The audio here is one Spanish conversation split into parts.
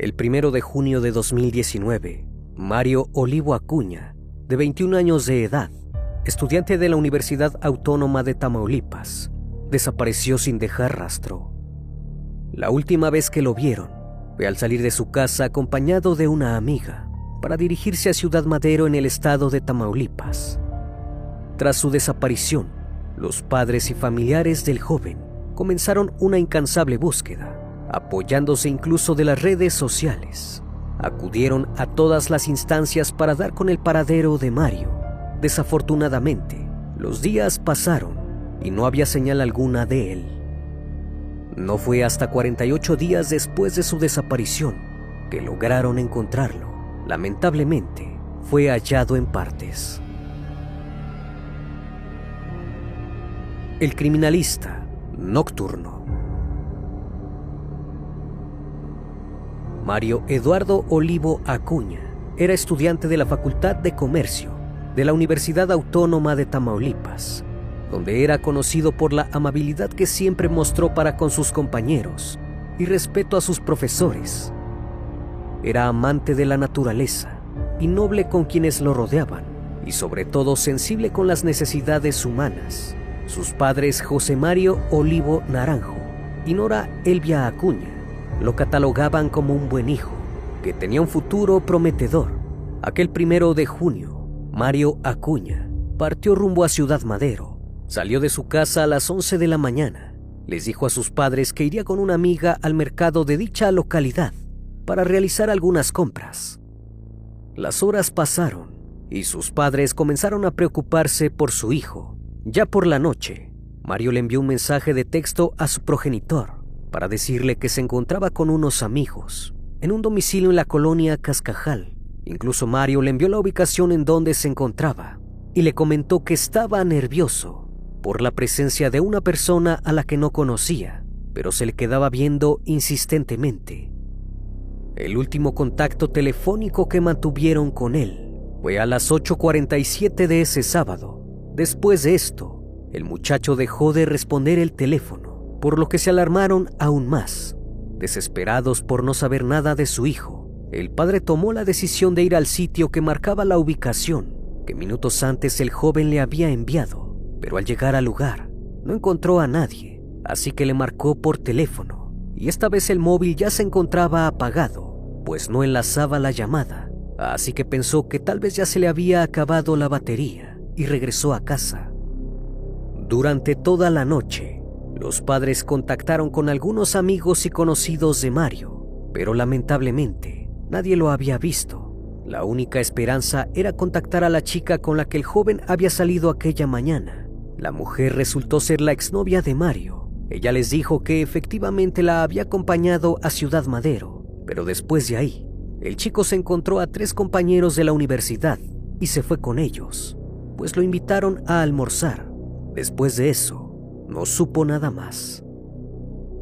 El primero de junio de 2019, Mario Olivo Acuña, de 21 años de edad, estudiante de la Universidad Autónoma de Tamaulipas, desapareció sin dejar rastro. La última vez que lo vieron fue al salir de su casa acompañado de una amiga para dirigirse a Ciudad Madero en el estado de Tamaulipas. Tras su desaparición, los padres y familiares del joven comenzaron una incansable búsqueda apoyándose incluso de las redes sociales. Acudieron a todas las instancias para dar con el paradero de Mario. Desafortunadamente, los días pasaron y no había señal alguna de él. No fue hasta 48 días después de su desaparición que lograron encontrarlo. Lamentablemente, fue hallado en partes. El criminalista nocturno. Mario Eduardo Olivo Acuña era estudiante de la Facultad de Comercio de la Universidad Autónoma de Tamaulipas, donde era conocido por la amabilidad que siempre mostró para con sus compañeros y respeto a sus profesores. Era amante de la naturaleza y noble con quienes lo rodeaban y sobre todo sensible con las necesidades humanas. Sus padres José Mario Olivo Naranjo y Nora Elvia Acuña lo catalogaban como un buen hijo, que tenía un futuro prometedor. Aquel primero de junio, Mario Acuña partió rumbo a Ciudad Madero. Salió de su casa a las 11 de la mañana. Les dijo a sus padres que iría con una amiga al mercado de dicha localidad para realizar algunas compras. Las horas pasaron y sus padres comenzaron a preocuparse por su hijo. Ya por la noche, Mario le envió un mensaje de texto a su progenitor para decirle que se encontraba con unos amigos en un domicilio en la colonia Cascajal. Incluso Mario le envió la ubicación en donde se encontraba y le comentó que estaba nervioso por la presencia de una persona a la que no conocía, pero se le quedaba viendo insistentemente. El último contacto telefónico que mantuvieron con él fue a las 8.47 de ese sábado. Después de esto, el muchacho dejó de responder el teléfono por lo que se alarmaron aún más. Desesperados por no saber nada de su hijo, el padre tomó la decisión de ir al sitio que marcaba la ubicación que minutos antes el joven le había enviado, pero al llegar al lugar no encontró a nadie, así que le marcó por teléfono y esta vez el móvil ya se encontraba apagado, pues no enlazaba la llamada, así que pensó que tal vez ya se le había acabado la batería y regresó a casa. Durante toda la noche, los padres contactaron con algunos amigos y conocidos de Mario, pero lamentablemente nadie lo había visto. La única esperanza era contactar a la chica con la que el joven había salido aquella mañana. La mujer resultó ser la exnovia de Mario. Ella les dijo que efectivamente la había acompañado a Ciudad Madero, pero después de ahí, el chico se encontró a tres compañeros de la universidad y se fue con ellos, pues lo invitaron a almorzar. Después de eso, no supo nada más.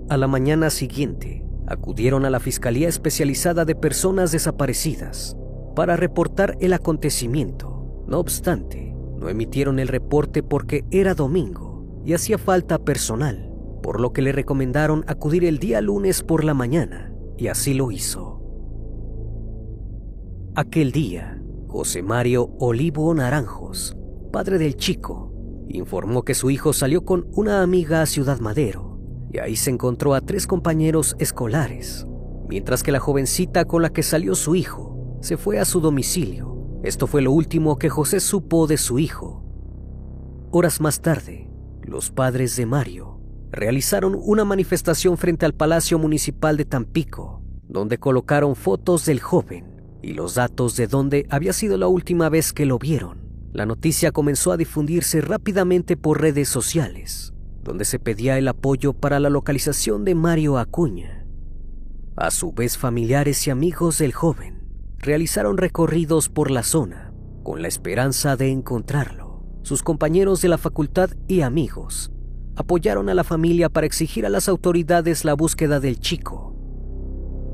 A la mañana siguiente, acudieron a la Fiscalía Especializada de Personas Desaparecidas para reportar el acontecimiento. No obstante, no emitieron el reporte porque era domingo y hacía falta personal, por lo que le recomendaron acudir el día lunes por la mañana, y así lo hizo. Aquel día, José Mario Olivo Naranjos, padre del chico, informó que su hijo salió con una amiga a Ciudad Madero y ahí se encontró a tres compañeros escolares, mientras que la jovencita con la que salió su hijo se fue a su domicilio. Esto fue lo último que José supo de su hijo. Horas más tarde, los padres de Mario realizaron una manifestación frente al Palacio Municipal de Tampico, donde colocaron fotos del joven y los datos de dónde había sido la última vez que lo vieron. La noticia comenzó a difundirse rápidamente por redes sociales, donde se pedía el apoyo para la localización de Mario Acuña. A su vez, familiares y amigos del joven realizaron recorridos por la zona con la esperanza de encontrarlo. Sus compañeros de la facultad y amigos apoyaron a la familia para exigir a las autoridades la búsqueda del chico.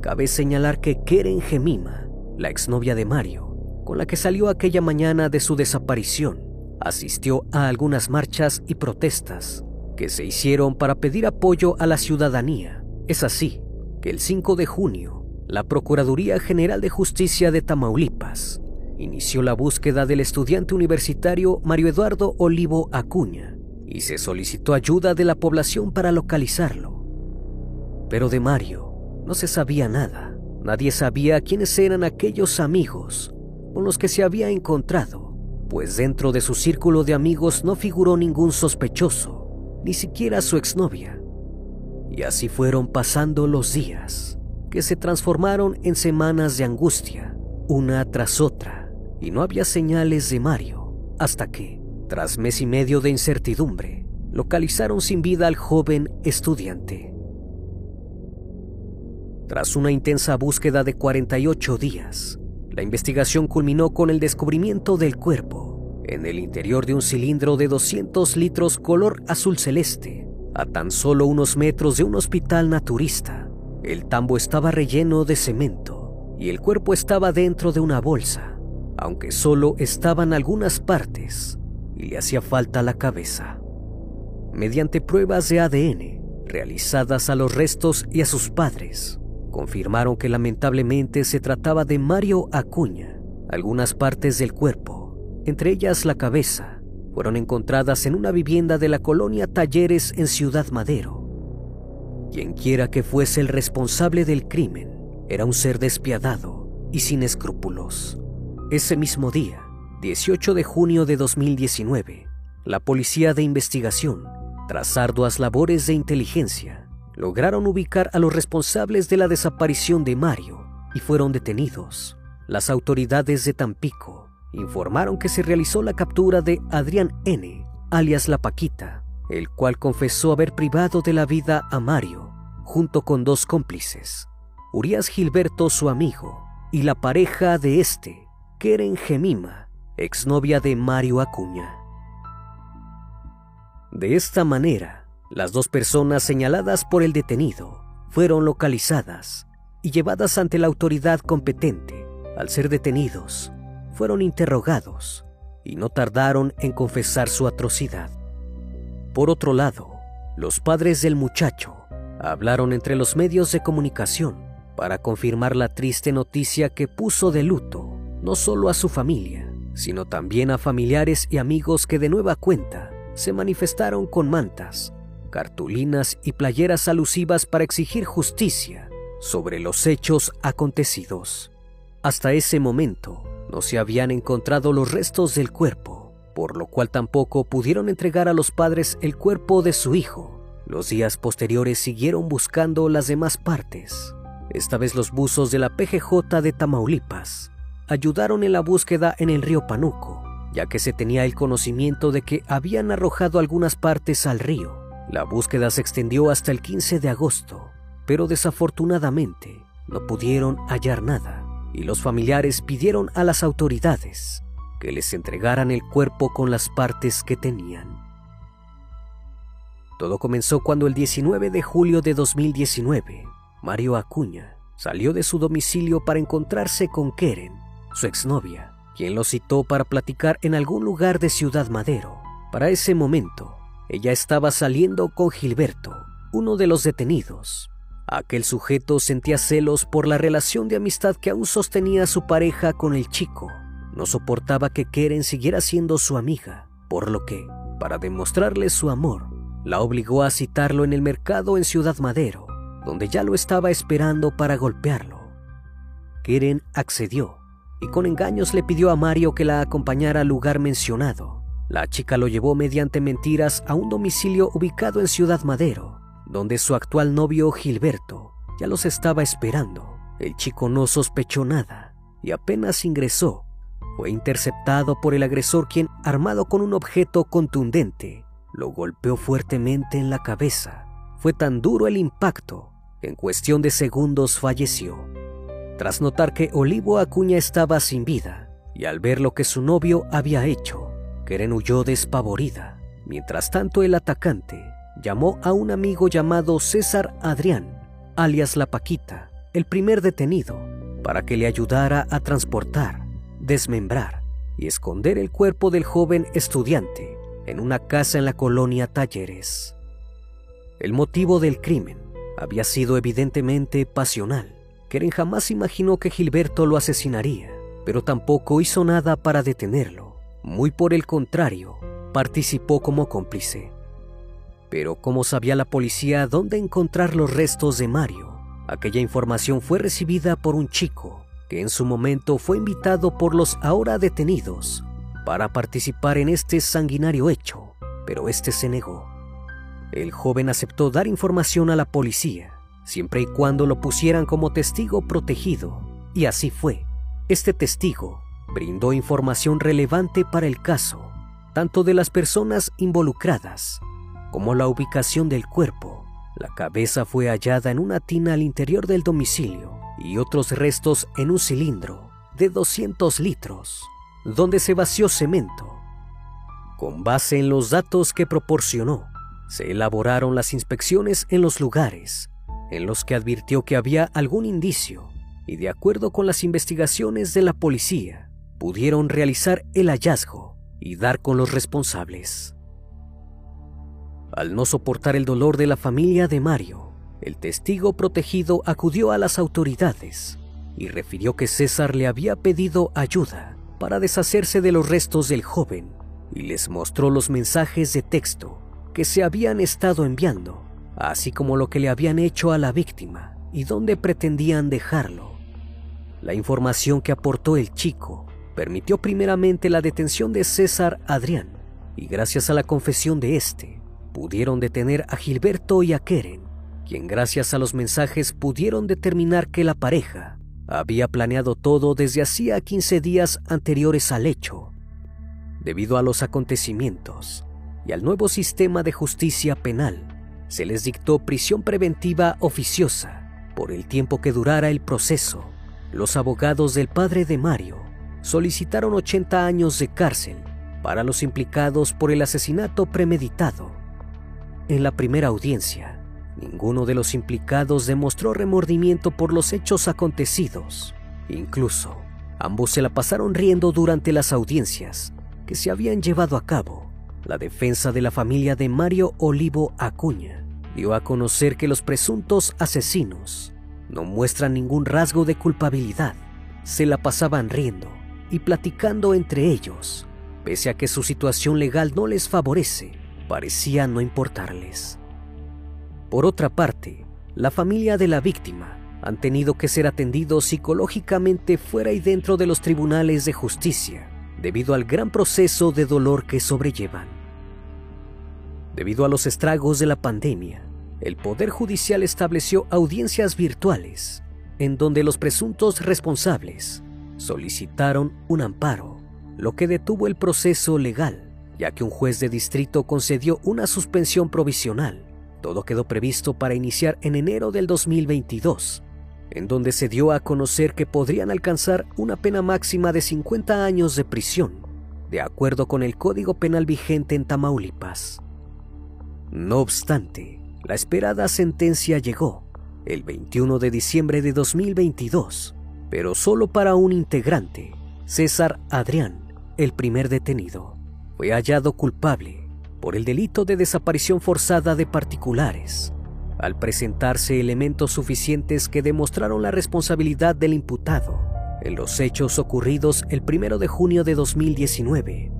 Cabe señalar que Keren Gemima, la exnovia de Mario, con la que salió aquella mañana de su desaparición, asistió a algunas marchas y protestas que se hicieron para pedir apoyo a la ciudadanía. Es así que el 5 de junio, la Procuraduría General de Justicia de Tamaulipas inició la búsqueda del estudiante universitario Mario Eduardo Olivo Acuña y se solicitó ayuda de la población para localizarlo. Pero de Mario no se sabía nada. Nadie sabía quiénes eran aquellos amigos con los que se había encontrado, pues dentro de su círculo de amigos no figuró ningún sospechoso, ni siquiera su exnovia. Y así fueron pasando los días, que se transformaron en semanas de angustia, una tras otra, y no había señales de Mario, hasta que, tras mes y medio de incertidumbre, localizaron sin vida al joven estudiante. Tras una intensa búsqueda de 48 días, la investigación culminó con el descubrimiento del cuerpo en el interior de un cilindro de 200 litros color azul celeste, a tan solo unos metros de un hospital naturista. El tambo estaba relleno de cemento y el cuerpo estaba dentro de una bolsa, aunque solo estaban algunas partes y le hacía falta la cabeza. Mediante pruebas de ADN realizadas a los restos y a sus padres, confirmaron que lamentablemente se trataba de Mario Acuña. Algunas partes del cuerpo, entre ellas la cabeza, fueron encontradas en una vivienda de la colonia Talleres en Ciudad Madero. Quienquiera que fuese el responsable del crimen, era un ser despiadado y sin escrúpulos. Ese mismo día, 18 de junio de 2019, la Policía de Investigación, tras arduas labores de inteligencia, lograron ubicar a los responsables de la desaparición de Mario y fueron detenidos. Las autoridades de Tampico informaron que se realizó la captura de Adrián N., alias La Paquita, el cual confesó haber privado de la vida a Mario, junto con dos cómplices, Urias Gilberto, su amigo, y la pareja de este, Keren Gemima, exnovia de Mario Acuña. De esta manera, las dos personas señaladas por el detenido fueron localizadas y llevadas ante la autoridad competente. Al ser detenidos, fueron interrogados y no tardaron en confesar su atrocidad. Por otro lado, los padres del muchacho hablaron entre los medios de comunicación para confirmar la triste noticia que puso de luto no solo a su familia, sino también a familiares y amigos que de nueva cuenta se manifestaron con mantas, cartulinas y playeras alusivas para exigir justicia sobre los hechos acontecidos. Hasta ese momento no se habían encontrado los restos del cuerpo, por lo cual tampoco pudieron entregar a los padres el cuerpo de su hijo. Los días posteriores siguieron buscando las demás partes. Esta vez los buzos de la PGJ de Tamaulipas ayudaron en la búsqueda en el río Panuco, ya que se tenía el conocimiento de que habían arrojado algunas partes al río. La búsqueda se extendió hasta el 15 de agosto, pero desafortunadamente no pudieron hallar nada y los familiares pidieron a las autoridades que les entregaran el cuerpo con las partes que tenían. Todo comenzó cuando el 19 de julio de 2019, Mario Acuña salió de su domicilio para encontrarse con Keren, su exnovia, quien lo citó para platicar en algún lugar de Ciudad Madero. Para ese momento, ella estaba saliendo con Gilberto, uno de los detenidos. Aquel sujeto sentía celos por la relación de amistad que aún sostenía su pareja con el chico. No soportaba que Keren siguiera siendo su amiga, por lo que, para demostrarle su amor, la obligó a citarlo en el mercado en Ciudad Madero, donde ya lo estaba esperando para golpearlo. Keren accedió y con engaños le pidió a Mario que la acompañara al lugar mencionado. La chica lo llevó mediante mentiras a un domicilio ubicado en Ciudad Madero, donde su actual novio Gilberto ya los estaba esperando. El chico no sospechó nada y apenas ingresó, fue interceptado por el agresor quien, armado con un objeto contundente, lo golpeó fuertemente en la cabeza. Fue tan duro el impacto que en cuestión de segundos falleció. Tras notar que Olivo Acuña estaba sin vida y al ver lo que su novio había hecho, Keren huyó despavorida. Mientras tanto, el atacante llamó a un amigo llamado César Adrián, alias La Paquita, el primer detenido, para que le ayudara a transportar, desmembrar y esconder el cuerpo del joven estudiante en una casa en la colonia Talleres. El motivo del crimen había sido evidentemente pasional. Keren jamás imaginó que Gilberto lo asesinaría, pero tampoco hizo nada para detenerlo. Muy por el contrario, participó como cómplice. Pero ¿cómo sabía la policía dónde encontrar los restos de Mario? Aquella información fue recibida por un chico que en su momento fue invitado por los ahora detenidos para participar en este sanguinario hecho, pero este se negó. El joven aceptó dar información a la policía, siempre y cuando lo pusieran como testigo protegido, y así fue. Este testigo brindó información relevante para el caso tanto de las personas involucradas como la ubicación del cuerpo. La cabeza fue hallada en una tina al interior del domicilio y otros restos en un cilindro de 200 litros, donde se vació cemento. Con base en los datos que proporcionó, se elaboraron las inspecciones en los lugares en los que advirtió que había algún indicio y de acuerdo con las investigaciones de la policía, pudieron realizar el hallazgo y dar con los responsables. Al no soportar el dolor de la familia de Mario, el testigo protegido acudió a las autoridades y refirió que César le había pedido ayuda para deshacerse de los restos del joven y les mostró los mensajes de texto que se habían estado enviando, así como lo que le habían hecho a la víctima y dónde pretendían dejarlo. La información que aportó el chico permitió primeramente la detención de César Adrián y gracias a la confesión de este pudieron detener a Gilberto y a Keren, quien gracias a los mensajes pudieron determinar que la pareja había planeado todo desde hacía 15 días anteriores al hecho. Debido a los acontecimientos y al nuevo sistema de justicia penal, se les dictó prisión preventiva oficiosa por el tiempo que durara el proceso. Los abogados del padre de Mario solicitaron 80 años de cárcel para los implicados por el asesinato premeditado. En la primera audiencia, ninguno de los implicados demostró remordimiento por los hechos acontecidos. Incluso, ambos se la pasaron riendo durante las audiencias que se habían llevado a cabo. La defensa de la familia de Mario Olivo Acuña dio a conocer que los presuntos asesinos no muestran ningún rasgo de culpabilidad. Se la pasaban riendo y platicando entre ellos, pese a que su situación legal no les favorece, parecía no importarles. Por otra parte, la familia de la víctima han tenido que ser atendidos psicológicamente fuera y dentro de los tribunales de justicia, debido al gran proceso de dolor que sobrellevan. Debido a los estragos de la pandemia, el Poder Judicial estableció audiencias virtuales, en donde los presuntos responsables solicitaron un amparo, lo que detuvo el proceso legal, ya que un juez de distrito concedió una suspensión provisional. Todo quedó previsto para iniciar en enero del 2022, en donde se dio a conocer que podrían alcanzar una pena máxima de 50 años de prisión, de acuerdo con el Código Penal vigente en Tamaulipas. No obstante, la esperada sentencia llegó el 21 de diciembre de 2022 pero solo para un integrante, César Adrián, el primer detenido. Fue hallado culpable por el delito de desaparición forzada de particulares, al presentarse elementos suficientes que demostraron la responsabilidad del imputado en los hechos ocurridos el 1 de junio de 2019,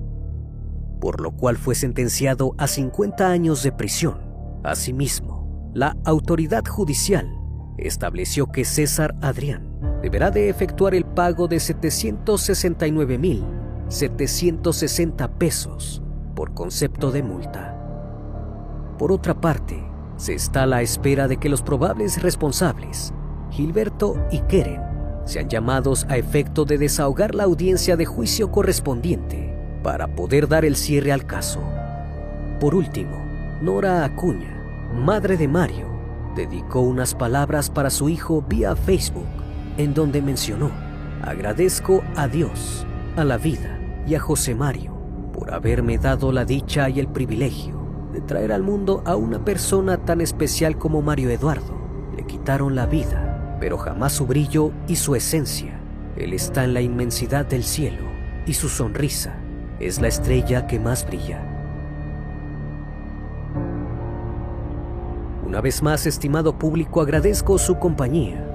por lo cual fue sentenciado a 50 años de prisión. Asimismo, la autoridad judicial estableció que César Adrián deberá de efectuar el pago de 769.760 pesos por concepto de multa. Por otra parte, se está a la espera de que los probables responsables, Gilberto y Keren, sean llamados a efecto de desahogar la audiencia de juicio correspondiente para poder dar el cierre al caso. Por último, Nora Acuña, madre de Mario, dedicó unas palabras para su hijo vía Facebook, en donde mencionó, agradezco a Dios, a la vida y a José Mario por haberme dado la dicha y el privilegio de traer al mundo a una persona tan especial como Mario Eduardo. Le quitaron la vida, pero jamás su brillo y su esencia. Él está en la inmensidad del cielo y su sonrisa es la estrella que más brilla. Una vez más, estimado público, agradezco su compañía.